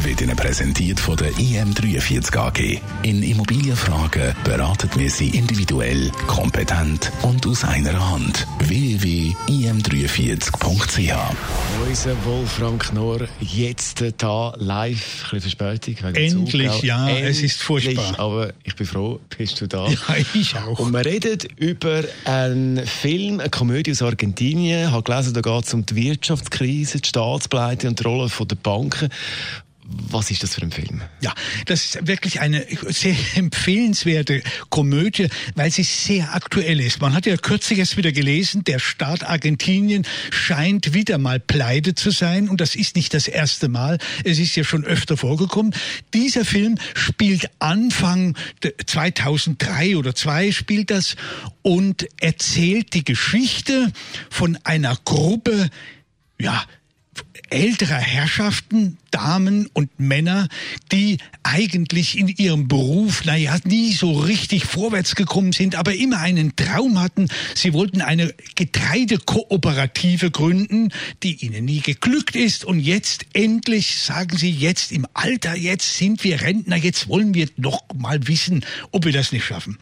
wird Ihnen präsentiert von der IM43 AG. In Immobilienfragen beraten wir Sie individuell, kompetent und aus einer Hand. www.im43.ch Unser Wolfram Knorr jetzt da live, ein bisschen Verspätung. wegen Endlich, Zug, ja, Endlich, es ist furchtbar. Aber ich bin froh, bist du da. Ja, ich auch. Und wir reden über einen Film, eine Komödie aus Argentinien. Ich habe gelesen, da geht es um die Wirtschaftskrise, die Staatspleite und die Rolle der Banken. Was ist das für ein Film? Ja, das ist wirklich eine sehr empfehlenswerte Komödie, weil sie sehr aktuell ist. Man hat ja kürzlich erst wieder gelesen, der Staat Argentinien scheint wieder mal pleite zu sein und das ist nicht das erste Mal. Es ist ja schon öfter vorgekommen. Dieser Film spielt Anfang 2003 oder 2 spielt das und erzählt die Geschichte von einer Gruppe, ja, älterer Herrschaften, Damen und Männer, die eigentlich in ihrem Beruf, naja, nie so richtig vorwärts gekommen sind, aber immer einen Traum hatten. Sie wollten eine Getreidekooperative gründen, die ihnen nie geglückt ist. Und jetzt endlich sagen sie, jetzt im Alter, jetzt sind wir Rentner, jetzt wollen wir noch mal wissen, ob wir das nicht schaffen.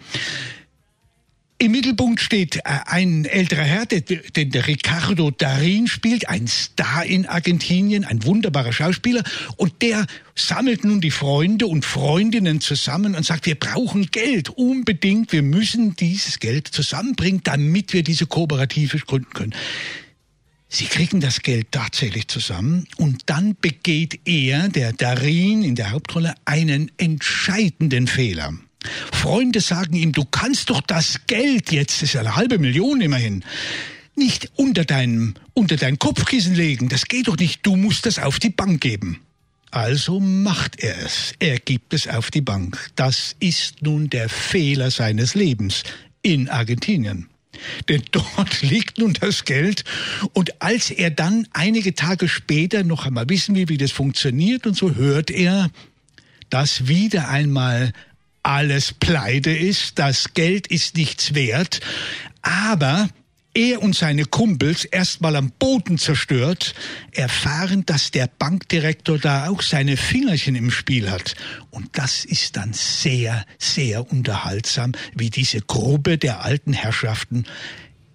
Im Mittelpunkt steht äh, ein älterer Herr, den der Ricardo Darin spielt, ein Star in Argentinien, ein wunderbarer Schauspieler. Und der sammelt nun die Freunde und Freundinnen zusammen und sagt, wir brauchen Geld unbedingt, wir müssen dieses Geld zusammenbringen, damit wir diese Kooperative gründen können. Sie kriegen das Geld tatsächlich zusammen und dann begeht er, der Darin in der Hauptrolle, einen entscheidenden Fehler. Freunde sagen ihm, du kannst doch das Geld, jetzt ist ja eine halbe Million immerhin, nicht unter deinem, unter dein Kopfkissen legen. Das geht doch nicht. Du musst das auf die Bank geben. Also macht er es. Er gibt es auf die Bank. Das ist nun der Fehler seines Lebens in Argentinien. Denn dort liegt nun das Geld. Und als er dann einige Tage später noch einmal wissen will, wie das funktioniert und so, hört er, dass wieder einmal alles pleite ist, das Geld ist nichts wert, aber er und seine Kumpels erstmal am Boden zerstört, erfahren, dass der Bankdirektor da auch seine Fingerchen im Spiel hat. Und das ist dann sehr, sehr unterhaltsam, wie diese Gruppe der alten Herrschaften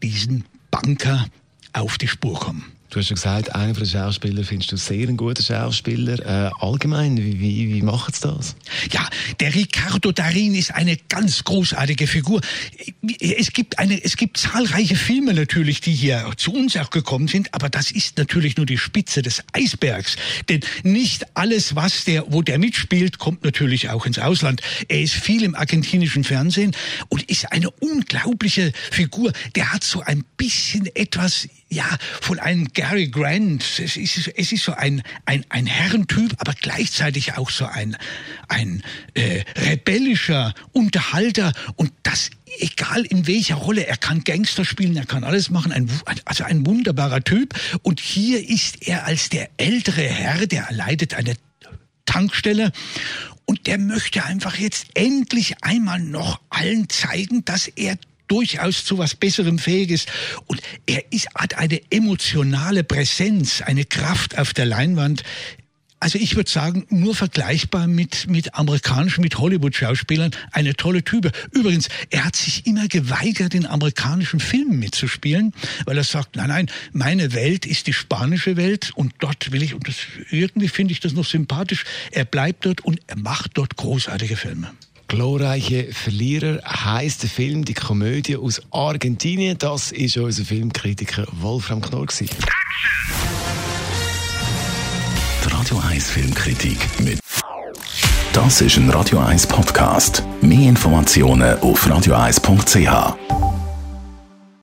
diesen Banker auf die Spur kommen. Du hast schon gesagt, einer der Schauspieler findest du sehr ein guter Schauspieler. Äh, allgemein, wie, wie, wie machen sie das? Ja, der Ricardo Darin ist eine ganz großartige Figur. Es gibt eine, es gibt zahlreiche Filme natürlich, die hier zu uns auch gekommen sind, aber das ist natürlich nur die Spitze des Eisbergs. Denn nicht alles, was der, wo der mitspielt, kommt natürlich auch ins Ausland. Er ist viel im argentinischen Fernsehen und ist eine unglaubliche Figur. Der hat so ein bisschen etwas, ja, von einem Gary Grant. Es ist, es ist so ein, ein, ein Herrentyp, aber gleichzeitig auch so ein, ein äh, rebellischer Unterhalter und das egal in welcher Rolle. Er kann Gangster spielen, er kann alles machen. Ein, also ein wunderbarer Typ. Und hier ist er als der ältere Herr, der leitet eine Tankstelle und der möchte einfach jetzt endlich einmal noch allen zeigen, dass er durchaus zu was Besserem fähig ist. Und er ist, hat eine emotionale Präsenz, eine Kraft auf der Leinwand. Also ich würde sagen, nur vergleichbar mit, mit amerikanischen, mit Hollywood-Schauspielern, eine tolle Type. Übrigens, er hat sich immer geweigert, in amerikanischen Filmen mitzuspielen, weil er sagt, nein, nein, meine Welt ist die spanische Welt und dort will ich, und das, irgendwie finde ich das noch sympathisch, er bleibt dort und er macht dort großartige Filme. Glorreiche Verlierer heißt der Film, die Komödie aus Argentinien. Das ist unser Filmkritiker Wolfram Knorr. Die Radio 1 Filmkritik mit Das ist ein Radio 1 Podcast. Mehr Informationen auf radio1.ch.